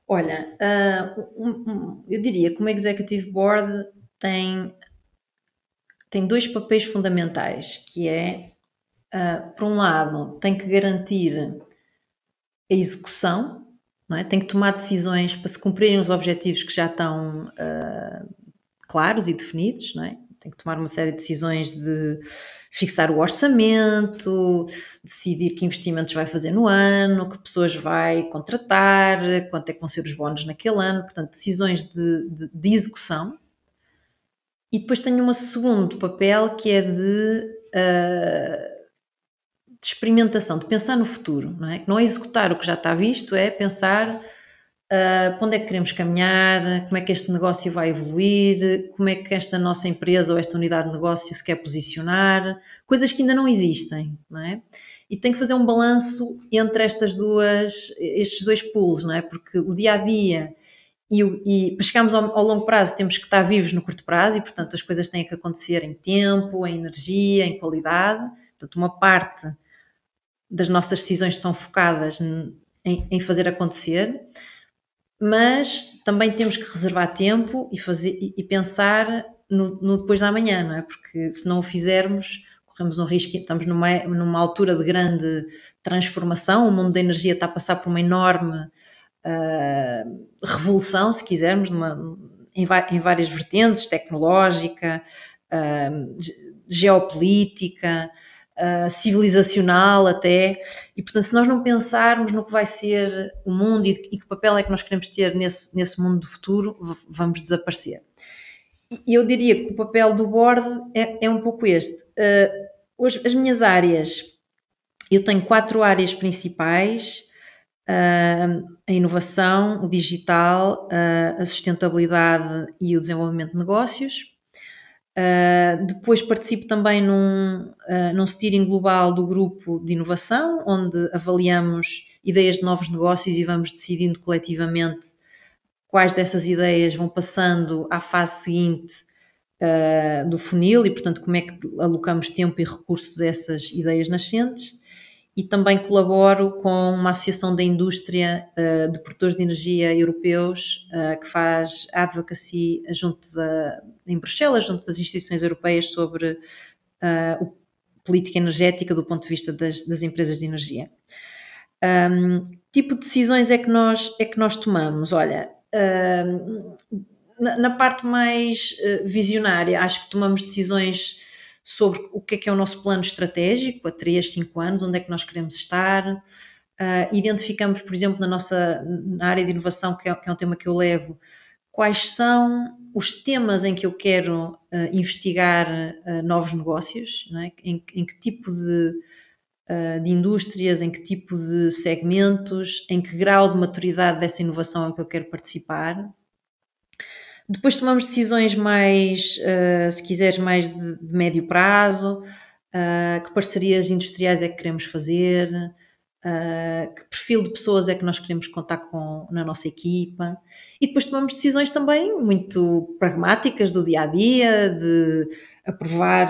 Olha, uh, um, um, eu diria que uma Executive Board tem, tem dois papéis fundamentais, que é, uh, por um lado, tem que garantir a execução, não é? tem que tomar decisões para se cumprirem os objetivos que já estão uh, claros e definidos, não é? tem que tomar uma série de decisões de fixar o orçamento, decidir que investimentos vai fazer no ano, que pessoas vai contratar, quanto é que vão ser os bónus naquele ano, portanto, decisões de, de, de execução. E depois tenho um segundo papel que é de, uh, de experimentação, de pensar no futuro, não é? Não é executar o que já está visto, é pensar Uh, para onde é que queremos caminhar, como é que este negócio vai evoluir, como é que esta nossa empresa ou esta unidade de negócio se quer posicionar, coisas que ainda não existem, não é? E tem que fazer um balanço entre estas duas, estes dois pools, não é? Porque o dia a dia e, e para chegarmos ao, ao, longo prazo temos que estar vivos no curto prazo e, portanto, as coisas têm que acontecer em tempo, em energia, em qualidade. Portanto, uma parte das nossas decisões são focadas em, em fazer acontecer mas também temos que reservar tempo e, fazer, e, e pensar no, no, depois da manhã, não é? Porque se não o fizermos, corremos um risco, estamos numa, numa altura de grande transformação, o mundo da energia está a passar por uma enorme uh, revolução, se quisermos, numa, em, em, várias vertentes, tecnológica, uh, geopolítica, uh, civilizacional até, e portanto se nós não pensarmos no que vai ser o mundo e, e que papel é que nós queremos ter nesse, nesse mundo do futuro, vamos desaparecer. E eu diria que o papel do board é, é um pouco este. Uh, hoje, as minhas áreas, eu tenho quatro áreas principais, Uh, a inovação, o digital, uh, a sustentabilidade e o desenvolvimento de negócios. Uh, depois participo também num, uh, num steering global do grupo de inovação, onde avaliamos ideias de novos negócios e vamos decidindo coletivamente quais dessas ideias vão passando à fase seguinte uh, do funil e, portanto, como é que alocamos tempo e recursos a essas ideias nascentes e também colaboro com uma associação da indústria uh, de produtores de energia europeus uh, que faz advocacy junto da, em Bruxelas, junto das instituições europeias sobre uh, política energética do ponto de vista das, das empresas de energia. Um, tipo de decisões é que nós, é que nós tomamos? Olha, na, na, parte mais visionária, acho que tomamos decisões sobre o que é que é o nosso plano estratégico a 3, 5 anos, onde é que nós queremos estar. Uh, identificamos, por exemplo, na nossa na área de inovação, que é, que é, um tema que eu levo, quais são os temas em que eu quero uh, investigar uh, novos negócios, é? em, em, que tipo de, de indústrias, em que tipo de segmentos, em que grau de maturidade dessa inovação é que eu quero participar. Depois tomamos decisões mais, uh, se quiseres, mais de, de médio prazo, uh, que parcerias industriais é que queremos fazer, uh, que perfil de pessoas é que nós queremos contar com na nossa equipa. E depois tomamos decisões também muito pragmáticas do dia a dia, de aprovar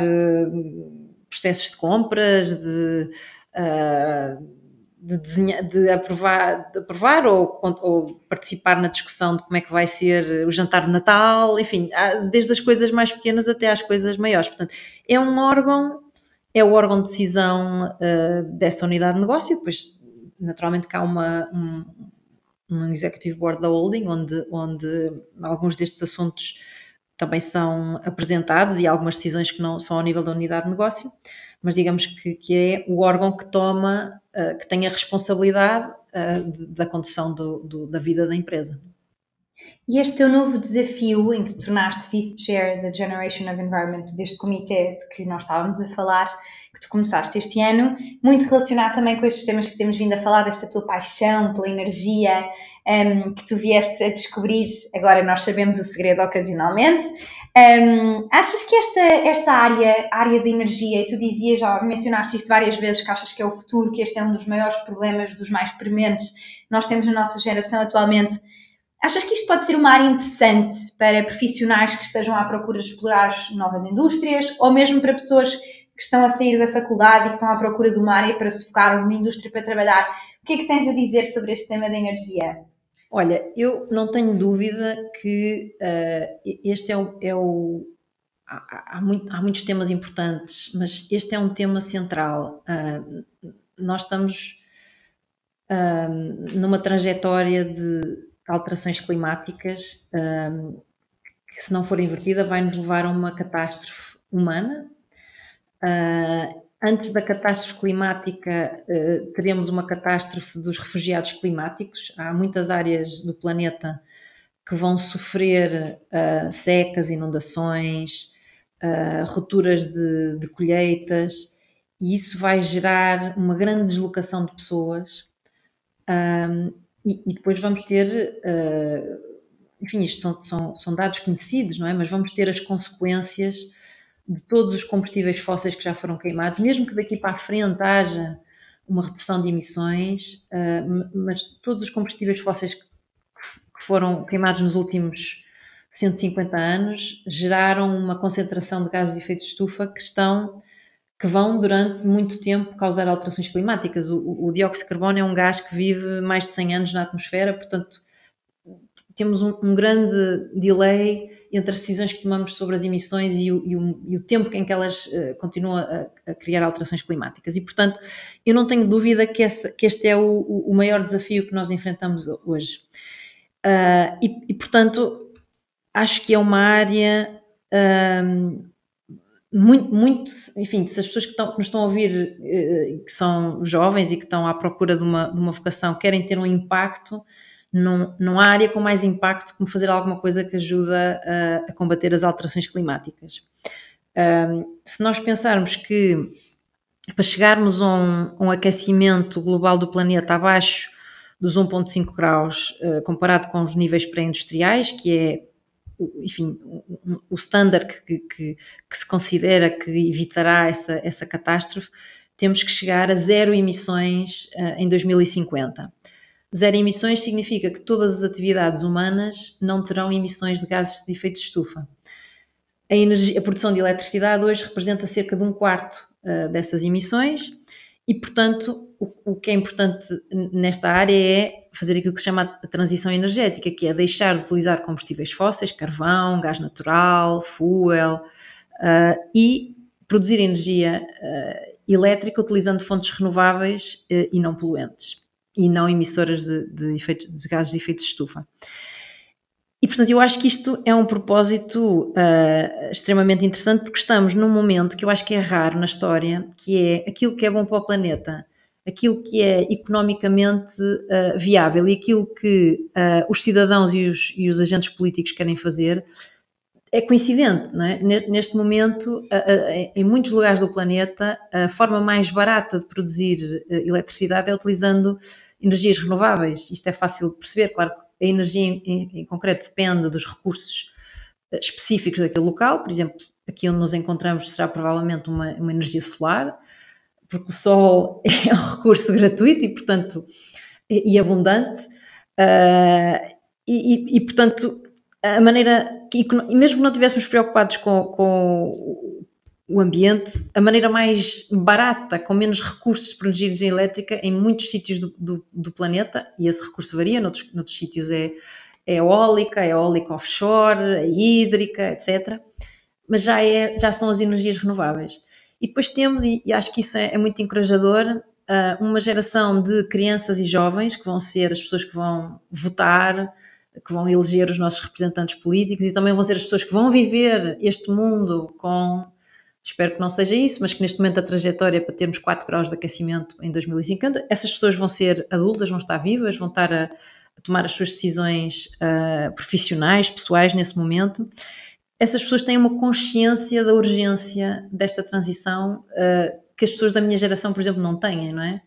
processos de compras, de de, desenhar, de, aprovar, de aprovar ou, ou, participar na discussão de como é que vai ser o jantar de Natal, enfim, desde as coisas mais pequenas até às coisas maiores. Portanto, é um órgão, é o órgão de decisão uh, dessa unidade de negócio, depois naturalmente cá há uma, um, um executive board da holding, onde, onde alguns destes assuntos também são apresentados e algumas decisões que não são ao nível da unidade de negócio mas digamos que, que é o órgão que toma, uh, que tem a responsabilidade uh, da condução do, do, da vida da empresa. E este teu novo desafio em que te tornaste vice-chair da Generation of Environment deste comitê de que nós estávamos a falar, que tu começaste este ano, muito relacionado também com estes temas que temos vindo a falar, desta tua paixão pela energia, um, que tu vieste a descobrir, agora nós sabemos o segredo ocasionalmente. Um, achas que esta, esta área, área de energia, e tu dizias, já mencionaste isto várias vezes, que achas que é o futuro, que este é um dos maiores problemas, dos mais prementes que nós temos na nossa geração atualmente, Achas que isto pode ser uma área interessante para profissionais que estejam à procura de explorar novas indústrias ou mesmo para pessoas que estão a sair da faculdade e que estão à procura de uma área para se focar ou de uma indústria para trabalhar? O que é que tens a dizer sobre este tema da energia? Olha, eu não tenho dúvida que uh, este é o. É o há, há, muito, há, muitos temas importantes, mas este é um tema central. Uh, nós estamos uh, numa trajetória de alterações climáticas que, se não for invertida, vai nos levar a uma catástrofe humana. Antes da catástrofe climática, uh, teremos uma catástrofe dos refugiados climáticos. Há muitas áreas do planeta que vão sofrer uh, secas, inundações, rupturas de, de colheitas, e isso vai gerar uma grande deslocação de pessoas. E, depois vamos ter, enfim, isto são, são, são dados conhecidos, não é? Mas vamos ter as consequências de todos os combustíveis fósseis que já foram queimados, mesmo que daqui para a frente haja uma redução de emissões, uh, mas todos os combustíveis fósseis que, foram queimados nos últimos 150 anos geraram uma concentração de gases de efeito de estufa que estão que vão durante muito tempo causar alterações climáticas. O, o, o, dióxido de carbono é um gás que vive mais de 100 anos na atmosfera, portanto, temos um, um grande delay entre as decisões que tomamos sobre as emissões e o, e e o tempo em que elas uh, continuam a, a, criar alterações climáticas. E, portanto, eu não tenho dúvida que, que este é o, maior desafio que nós enfrentamos hoje. Uh, e, e, portanto, acho que é uma área. Uh, muito, muito, enfim, se as pessoas que, estão, que nos estão a ouvir, eh, que são jovens e que estão à procura de uma, de uma vocação, querem ter um impacto, não há área com mais impacto como fazer alguma coisa que ajuda a, a combater as alterações climáticas. Um, se nós pensarmos que para chegarmos a um, um, aquecimento global do planeta abaixo dos 1,5 graus, uh, comparado com os níveis pré-industriais, que é enfim, o standard que, que, que, se considera que evitará essa, essa catástrofe, temos que chegar a zero emissões uh, em 2050. Zero emissões significa que todas as atividades humanas não terão emissões de gases de efeito de estufa. A, energia, a produção de eletricidade hoje representa cerca de um quarto uh, dessas emissões e, portanto, o, o, que é importante nesta área é fazer aquilo que se chama a transição energética, que é deixar de utilizar combustíveis fósseis, carvão, gás natural, fuel, uh, e produzir energia uh, elétrica utilizando fontes renováveis e não poluentes, e não emissoras de, de, efeitos, de gases de efeito de estufa. E, portanto, eu acho que isto é um propósito uh, extremamente interessante porque estamos num momento que eu acho que é raro na história, que é aquilo que é bom para o planeta, aquilo que é economicamente uh, viável e aquilo que uh, os cidadãos e os, e os, agentes políticos querem fazer é coincidente, não é? Neste momento, em muitos lugares do planeta, a forma mais barata de produzir eletricidade é utilizando energias renováveis. Isto é fácil de perceber, claro que a energia em, concreto depende dos recursos eh, específicos daquele local, por exemplo, aqui onde nos encontramos será provavelmente uma, uma energia solar, porque o sol é um recurso gratuito e, portanto, e, e abundante, uh, e, e, portanto, a maneira, que, e mesmo que não estivéssemos preocupados com, com o ambiente, a maneira mais barata, com menos recursos para energia elétrica em muitos sítios do, do, do, planeta, e esse recurso varia, noutros, noutros sítios é, é eólica, é eólica offshore, é hídrica, etc. Mas já, é, já são as energias renováveis. E depois temos, e, e acho que isso é, é muito encorajador, uh, uma geração de crianças e jovens que vão ser as pessoas que vão votar, que vão eleger os nossos representantes políticos e também vão ser as pessoas que vão viver este mundo com Espero que não seja isso, mas que neste momento a trajetória para termos 4 graus de aquecimento em 2050, essas pessoas vão ser adultas, vão estar vivas, vão estar a, a tomar as suas decisões uh, profissionais, pessoais nesse momento. Essas pessoas têm uma consciência da urgência desta transição uh, que as pessoas da minha geração, por exemplo, não têm, não é?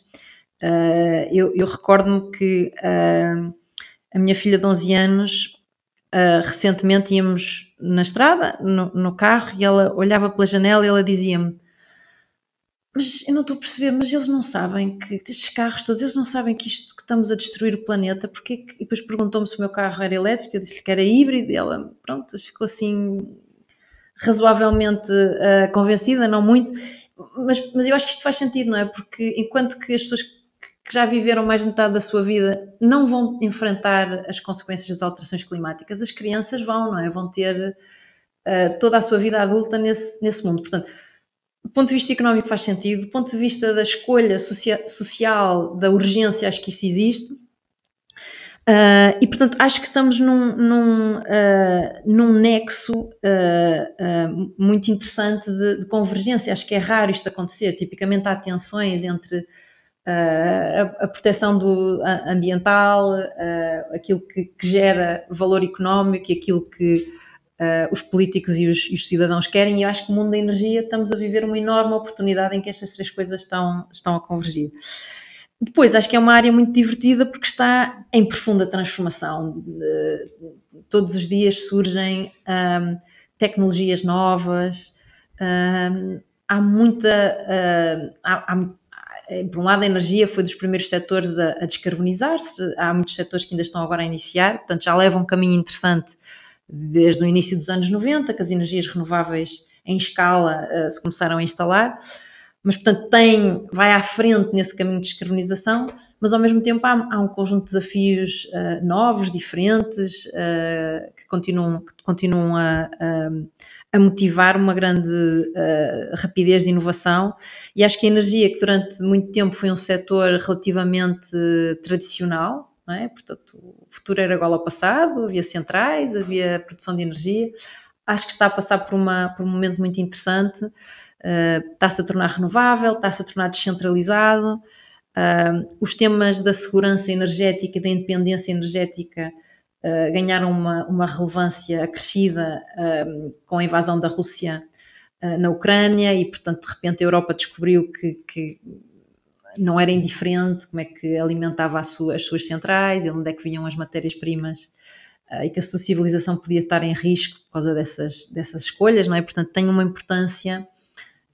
Uh, eu, eu recordo-me que a minha filha de 11 anos Uh, recentemente íamos na estrada, no, no, carro, e ela olhava pela janela e ela dizia-me: mas eu não estou a perceber, mas eles não sabem que estes carros todos, eles não sabem que isto que estamos a destruir o planeta, porque que, e depois perguntou-me se o meu carro era elétrico, eu disse-lhe que era híbrido, e ela, pronto, ficou assim razoavelmente uh, convencida, não muito, mas, mas eu acho que isto faz sentido, não é? Porque enquanto que as pessoas que já viveram mais de metade da sua vida não vão enfrentar as consequências das alterações climáticas, as crianças vão, não é? Vão ter uh, toda a sua vida adulta nesse, nesse mundo. Portanto, do ponto de vista económico faz sentido, do ponto de vista da escolha social, da urgência, acho que isso existe. Uh, e portanto acho que estamos num, num, uh, num nexo uh, muito interessante de, de, convergência. Acho que é raro isto acontecer. Tipicamente há tensões entre a, proteção do ambiental, aquilo que, que, gera valor económico e aquilo que os políticos e os, e os, cidadãos querem, e eu acho que o mundo da energia estamos a viver uma enorme oportunidade em que estas três coisas estão, estão a convergir. Depois, acho que é uma área muito divertida porque está em profunda transformação. todos os dias surgem tecnologias novas, há muita. Há, há, por um lado, a energia foi dos primeiros setores a, a descarbonizar-se, há muitos setores que ainda estão agora a iniciar, portanto, já leva um caminho interessante desde o início dos anos 90, que as energias renováveis em escala uh, se começaram a instalar, mas portanto tem, vai à frente nesse caminho de descarbonização, mas ao mesmo tempo há, há um conjunto de desafios uh, novos, diferentes, uh, que continuam, que continuam a, a, a, motivar uma grande rapidez de inovação e acho que a energia, que durante muito tempo foi um setor relativamente tradicional, é? Portanto, o futuro era igual ao passado, havia centrais, havia produção de energia. Acho que está a passar por, uma, por um momento muito interessante, uh, está-se a tornar renovável, está-se a tornar descentralizado. Uh, os temas da segurança energética e da independência energética uh, ganharam uma, uma relevância acrescida com a invasão da Rússia na Ucrânia e, portanto, de repente a Europa descobriu que, que não era indiferente como é que alimentava sua, as suas centrais e onde é que vinham as matérias-primas uh, e que a sua civilização podia estar em risco por causa dessas, dessas escolhas, não é? Portanto, tem uma importância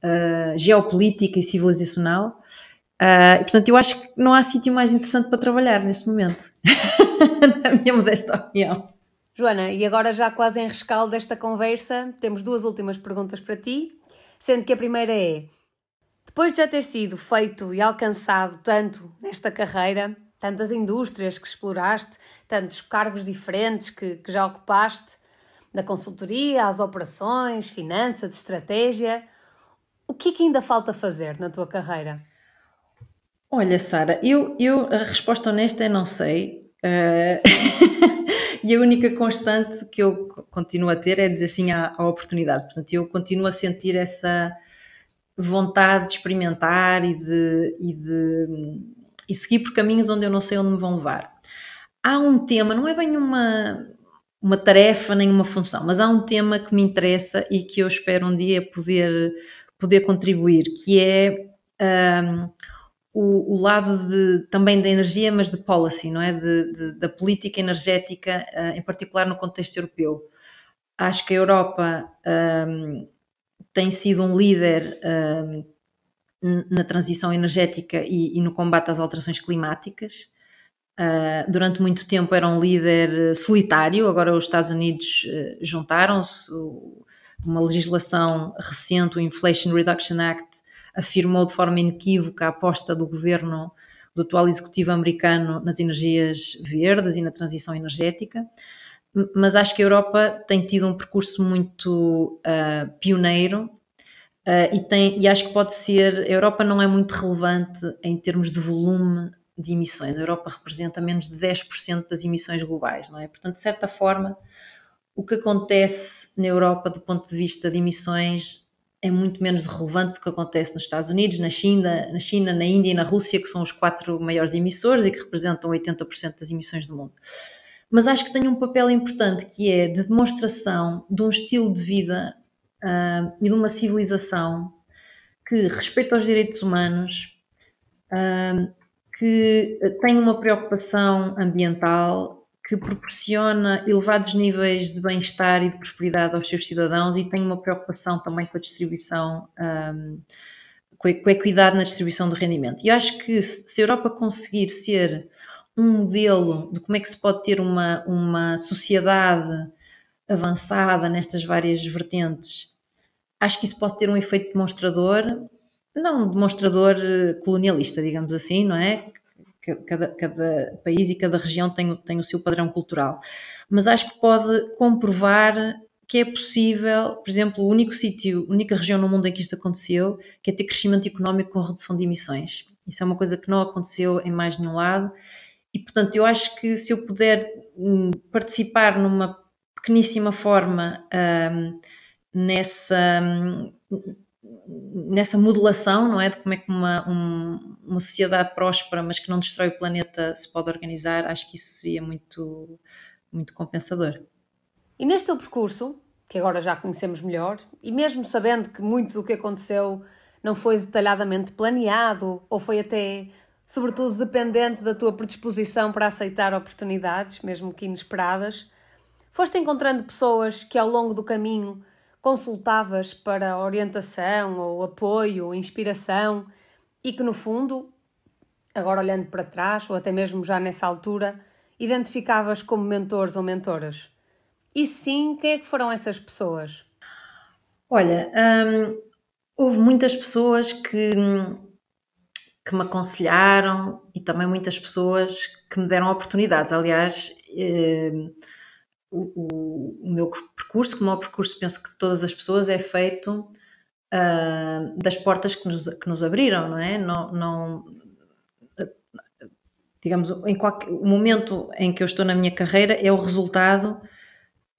uh, geopolítica e civilizacional. Uh, portanto, eu acho que não há sítio mais interessante para trabalhar neste momento, na minha modesta opinião. Joana, e agora já quase em rescaldo desta conversa, temos duas últimas perguntas para ti, sendo que a primeira é depois de já ter sido feito e alcançado tanto nesta carreira, tantas indústrias que exploraste, tantos cargos diferentes que, que já ocupaste, da consultoria às operações, finanças, estratégia, o que é que ainda falta fazer na tua carreira? Olha, Sara, eu, eu a resposta honesta é não sei. Uh, e a única constante que eu continuo a ter é dizer sim à, à oportunidade. Portanto, eu continuo a sentir essa, vontade de experimentar e de, e de e seguir por caminhos onde eu não sei onde me vão levar. Há um tema, não é bem uma, uma tarefa nem uma função, mas há um tema que me interessa e que eu espero um dia poder, poder contribuir, que é um, o, o, lado de, também da energia, mas de policy, não é? De, de, da política energética, uh, em particular no contexto europeu. Acho que a Europa um, tem sido um líder um, na transição energética e, e, no combate às alterações climáticas. Uh, durante muito tempo era um líder solitário, agora os Estados Unidos uh, juntaram-se. Uma legislação recente, o Inflation Reduction Act, afirmou de forma inequívoca a aposta do governo do atual executivo americano nas energias verdes e na transição energética mas acho que a Europa tem tido um percurso muito uh, pioneiro uh, e, tem, e acho que pode ser. A Europa não é muito relevante em termos de volume de emissões. A Europa representa menos de 10% das emissões globais, não é? Portanto, de certa forma, o que acontece na Europa do ponto de vista de emissões é muito menos relevante do que acontece nos Estados Unidos, na China, na China, na Índia e na Rússia, que são os quatro maiores emissores e que representam 80% das emissões do mundo. Mas acho que tem um papel importante que é de demonstração de um estilo de vida uh, e de uma civilização que respeita os direitos humanos, uh, que tem uma preocupação ambiental, que proporciona elevados níveis de bem-estar e de prosperidade aos seus cidadãos e tem uma preocupação também com a distribuição um, com a equidade na distribuição do rendimento. E acho que se a Europa conseguir ser um modelo de como é que se pode ter uma, uma sociedade avançada nestas várias vertentes, acho que isso pode ter um efeito demonstrador, não demonstrador colonialista, digamos assim, não é? Cada, cada país e cada região tem, tem o seu padrão cultural. Mas acho que pode comprovar que é possível, por exemplo, o único sítio, a única região no mundo em que isto aconteceu, que é ter crescimento económico com redução de emissões. Isso é uma coisa que não aconteceu em mais nenhum lado. E, portanto, eu acho que se eu puder hum, participar numa pequeníssima forma um, nessa, hum, nessa modulação, não é? De como é que uma, um, uma sociedade próspera, mas que não destrói o planeta, se pode organizar, acho que isso seria muito, muito compensador. E neste teu percurso, que agora já conhecemos melhor, e mesmo sabendo que muito do que aconteceu não foi detalhadamente planeado ou foi até, sobretudo, dependente da tua predisposição para aceitar oportunidades, mesmo que inesperadas, foste encontrando pessoas que ao longo do caminho consultavas para orientação ou apoio inspiração e que no fundo, agora olhando para trás ou até mesmo já nessa altura, identificavas como mentores ou mentoras. E sim, quem é que foram essas pessoas? Olha, hum, houve muitas pessoas que, que me aconselharam e também muitas pessoas que me deram oportunidades. Aliás, hum, o, o, meu percurso, como é o percurso, penso que de todas as pessoas, é feito uh, das portas que nos, que nos abriram, não é? Não, não digamos, em qualquer, o momento em que eu estou na minha carreira é o resultado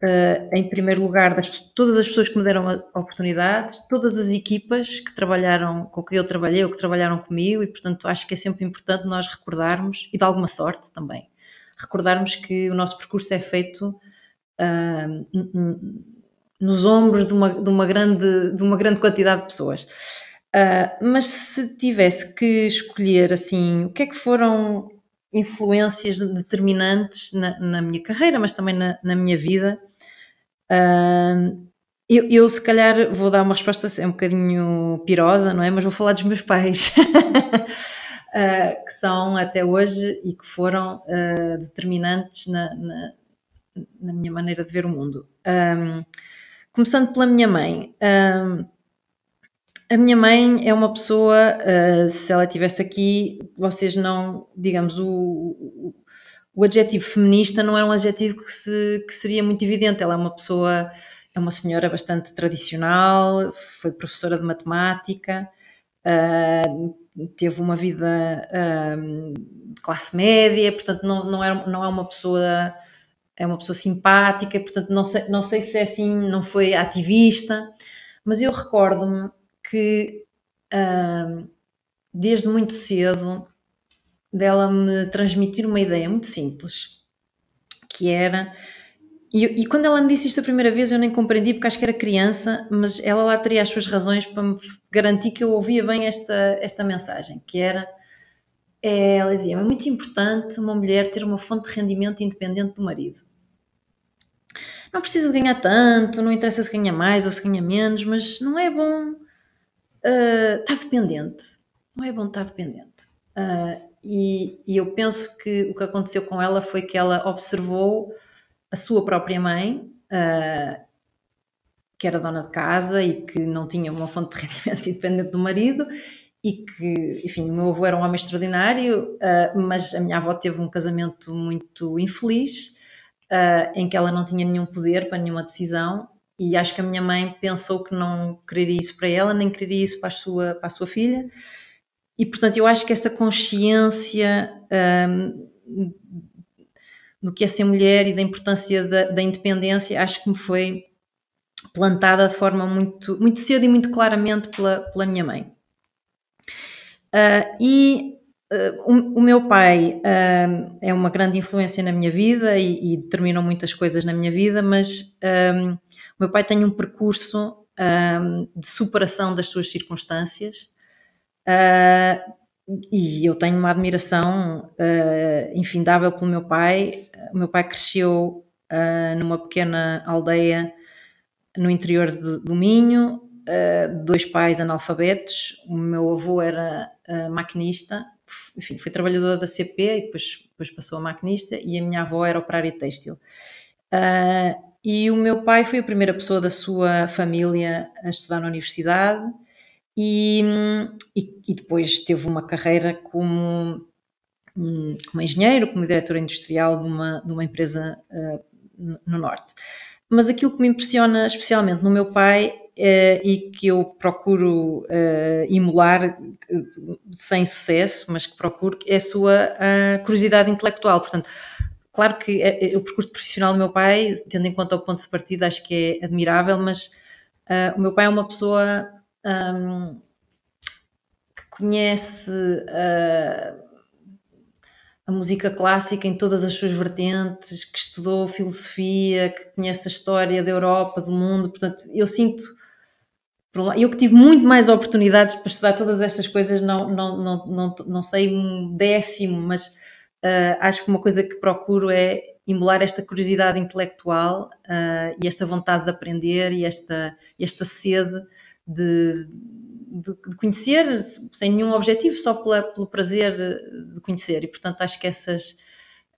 Uh, em primeiro lugar, das, todas as pessoas que me deram a oportunidade, todas as equipas que trabalharam, com que eu trabalhei ou que trabalharam comigo, e portanto acho que é sempre importante nós recordarmos, e de alguma sorte também, recordarmos que o nosso percurso é feito nos ombros de uma, de, uma grande, de uma grande quantidade de pessoas. Uh, mas se tivesse que escolher assim, o que é que foram influências determinantes na, na minha carreira, mas também na, na minha vida, Uh, eu, eu, se calhar vou dar uma resposta assim, um bocadinho pirosa, não é? Mas vou falar dos meus pais, uh, que são até hoje e que foram uh, determinantes na, na, na, minha maneira de ver o mundo. Um, começando pela minha mãe. Um, a minha mãe é uma pessoa, uh, se ela estivesse aqui, vocês não, digamos, o, o, o adjetivo feminista não é um adjetivo que, se, que seria muito evidente. Ela é uma pessoa, é uma senhora bastante tradicional, foi professora de matemática, uh, teve uma vida uh, de classe média, portanto não, não, é, não é uma pessoa é uma pessoa simpática, portanto não sei, não sei se é assim, não foi ativista, mas eu recordo-me que uh, desde muito cedo dela me transmitir uma ideia muito simples, que era. E, e, quando ela me disse isto a primeira vez, eu nem compreendi porque acho que era criança, mas ela lá teria as suas razões para me garantir que eu ouvia bem esta, esta mensagem, que era. É, ela dizia: é muito importante uma mulher ter uma fonte de rendimento independente do marido. Não precisa de ganhar tanto, não interessa se ganha mais ou se ganha menos, mas não é bom uh, estar dependente. Não é bom estar dependente. Uh, e, e, eu penso que o que aconteceu com ela foi que ela observou a sua própria mãe, uh, que era dona de casa e que não tinha uma fonte de rendimento independente do marido, e que, enfim, o meu avô era um homem extraordinário, mas a minha avó teve um casamento muito infeliz, uh, em que ela não tinha nenhum poder para nenhuma decisão, e acho que a minha mãe pensou que não quereria isso para ela, nem quereria isso para a sua, para a sua filha e, portanto, eu acho que esta consciência um, do que é ser mulher e da importância da, da, independência, acho que me foi plantada de forma muito, muito cedo e muito claramente pela, pela minha mãe. Uh, e o, o, meu pai uh, é uma grande influência na minha vida e, e, determinou muitas coisas na minha vida, mas um, o meu pai tem um percurso um, de superação das suas circunstâncias Uh, e eu tenho uma admiração uh, infindável pelo meu pai. O meu pai cresceu uh, numa pequena aldeia no interior de, do Minho, dois pais analfabetos, o meu avô era uh, maquinista, enfim, foi trabalhador da CP e depois, depois passou a maquinista, e a minha avó era operária têxtil. Uh, e o meu pai foi a primeira pessoa da sua família a estudar na universidade e, e, e depois teve uma carreira como, como engenheiro, como diretor industrial de uma, de uma empresa uh, no Norte. Mas aquilo que me impressiona especialmente no meu pai Uh, e que eu procuro uh, emular uh, sem sucesso, mas que procuro, é a sua curiosidade intelectual. Portanto, claro que o percurso profissional do meu pai, tendo em conta o ponto de partida, acho que é admirável, mas o meu pai é uma pessoa um, que conhece a música clássica em todas as suas vertentes, que estudou filosofia, que conhece a história da Europa, do mundo. Portanto, eu sinto. Eu que tive muito mais oportunidades para estudar todas estas coisas, não, não, não, não, não sei um décimo, mas uh, acho que uma coisa que procuro é emular esta curiosidade intelectual uh, e esta vontade de aprender e esta, esta sede de, de, de, conhecer sem nenhum objetivo, só pela, pelo prazer de conhecer. E portanto acho que essas.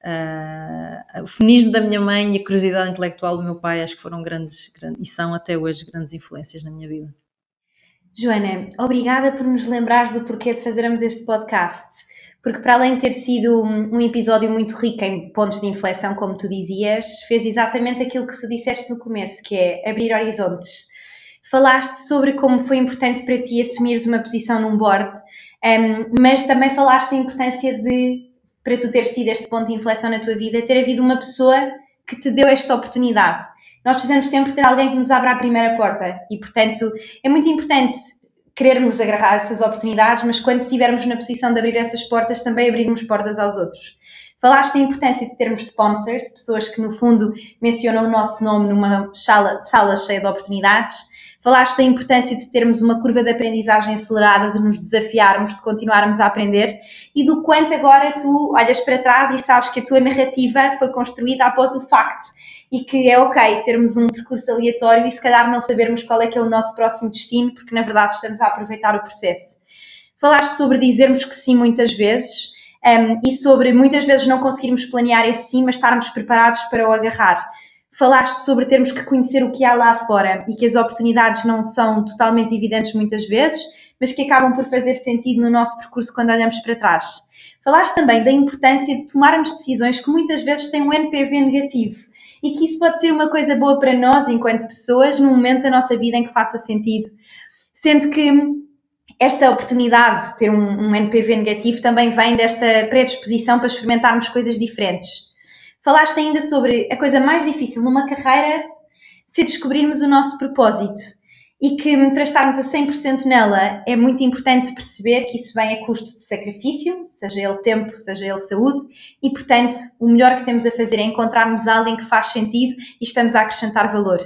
Uh, o feminismo da minha mãe e a curiosidade intelectual do meu pai acho que foram grandes, grandes e são até hoje grandes influências na minha vida. Joana, obrigada por nos lembrares do porquê de fazermos este podcast, porque para além de ter sido um episódio muito rico em pontos de inflexão, como tu dizias, fez exatamente aquilo que tu disseste no começo, que é abrir horizontes falaste sobre como foi importante para ti assumires uma posição num board, um, mas também falaste da importância de, para tu teres tido este ponto de inflexão na tua vida, ter havido uma pessoa que te deu esta oportunidade. Nós precisamos sempre ter alguém que nos abra a primeira porta e, portanto, é muito importante querermos agarrar essas oportunidades, mas quando estivermos na posição de abrir essas portas, também abrirmos portas aos outros. Falaste da importância de termos sponsors, pessoas que no fundo mencionam o nosso nome numa sala, sala cheia de oportunidades Falaste da importância de termos uma curva de aprendizagem acelerada, de nos desafiarmos, de continuarmos a aprender e do quanto agora tu olhas para trás e sabes que a tua narrativa foi construída após o facto e que é ok termos um percurso aleatório e se calhar não sabermos qual é que é o nosso próximo destino, porque na verdade estamos a aproveitar o processo. Falaste sobre dizermos que sim muitas vezes um, e sobre muitas vezes não conseguirmos planear esse sim, mas estarmos preparados para o agarrar falaste sobre termos que conhecer o que há lá fora e que as oportunidades não são totalmente evidentes muitas vezes, mas que acabam por fazer sentido no nosso percurso quando olhamos para trás. Falaste também da importância de tomarmos decisões que muitas vezes têm um NPV negativo e que isso pode ser uma coisa boa para nós enquanto pessoas num momento da nossa vida em que faça sentido. Sendo que esta oportunidade de ter um, um NPV negativo também vem desta predisposição para experimentarmos coisas diferentes. Falaste ainda sobre a coisa mais difícil numa carreira se descobrirmos o nosso propósito e que para estarmos a 100% nela é muito importante perceber que isso vem a custo de sacrifício, seja ele tempo, seja ele saúde, e portanto o melhor que temos a fazer é encontrarmos alguém que faz sentido e estamos a acrescentar valor.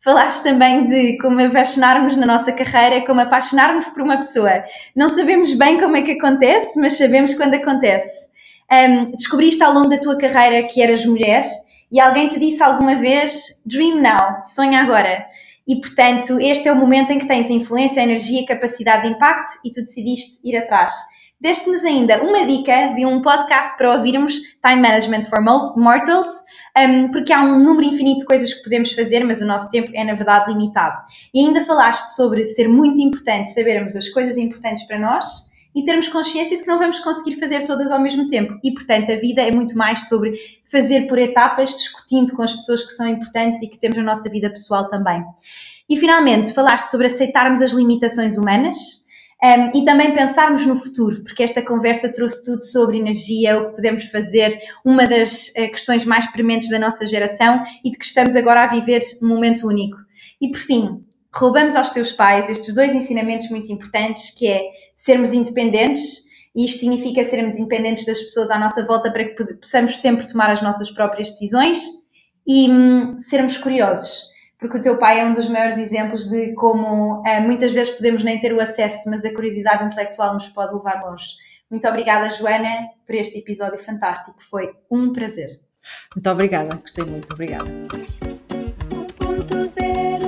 Falaste também de como apaixonarmos na nossa carreira, como apaixonarmos por uma pessoa. Não sabemos bem como é que acontece, mas sabemos quando acontece. Um, descobriste ao longo da tua carreira que eras mulher e alguém te disse alguma vez Dream now, sonha agora. E portanto, este é o momento em que tens influência, energia, capacidade de impacto e tu decidiste ir atrás. Deste-nos ainda uma dica de um podcast para ouvirmos, Time Management for Mortals, um, porque há um número infinito de coisas que podemos fazer, mas o nosso tempo é, na verdade, limitado. E ainda falaste sobre ser muito importante sabermos as coisas importantes para nós e termos consciência de que não vamos conseguir fazer todas ao mesmo tempo. E, portanto, a vida é muito mais sobre fazer por etapas, discutindo com as pessoas que são importantes e que temos na nossa vida pessoal também. E, finalmente, falaste sobre aceitarmos as limitações humanas. Um, e também pensarmos no futuro, porque esta conversa trouxe tudo sobre energia, o que podemos fazer, uma das uh, questões mais prementes da nossa geração e de que estamos agora a viver um momento único. E por fim, roubamos aos teus pais estes dois ensinamentos muito importantes, que é sermos independentes, e isto significa sermos independentes das pessoas à nossa volta para que possamos sempre tomar as nossas próprias decisões e hum, sermos curiosos, porque o teu pai é um dos maiores exemplos de como uh, muitas vezes podemos nem ter o acesso, mas a curiosidade intelectual nos pode levar longe. Muito obrigada, Joana, por este episódio fantástico. Foi um prazer. Muito obrigada, gostei muito. Obrigada. Ponto zero.